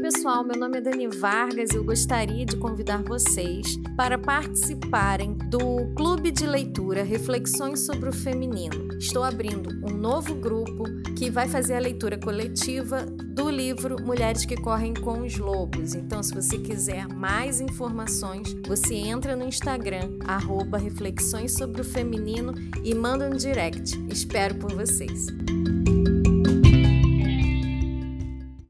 pessoal, meu nome é Dani Vargas e eu gostaria de convidar vocês para participarem do Clube de Leitura Reflexões sobre o Feminino. Estou abrindo um novo grupo que vai fazer a leitura coletiva do livro Mulheres que Correm com os Lobos. Então, se você quiser mais informações, você entra no Instagram, arroba Reflexões sobre o Feminino e manda um direct. Espero por vocês.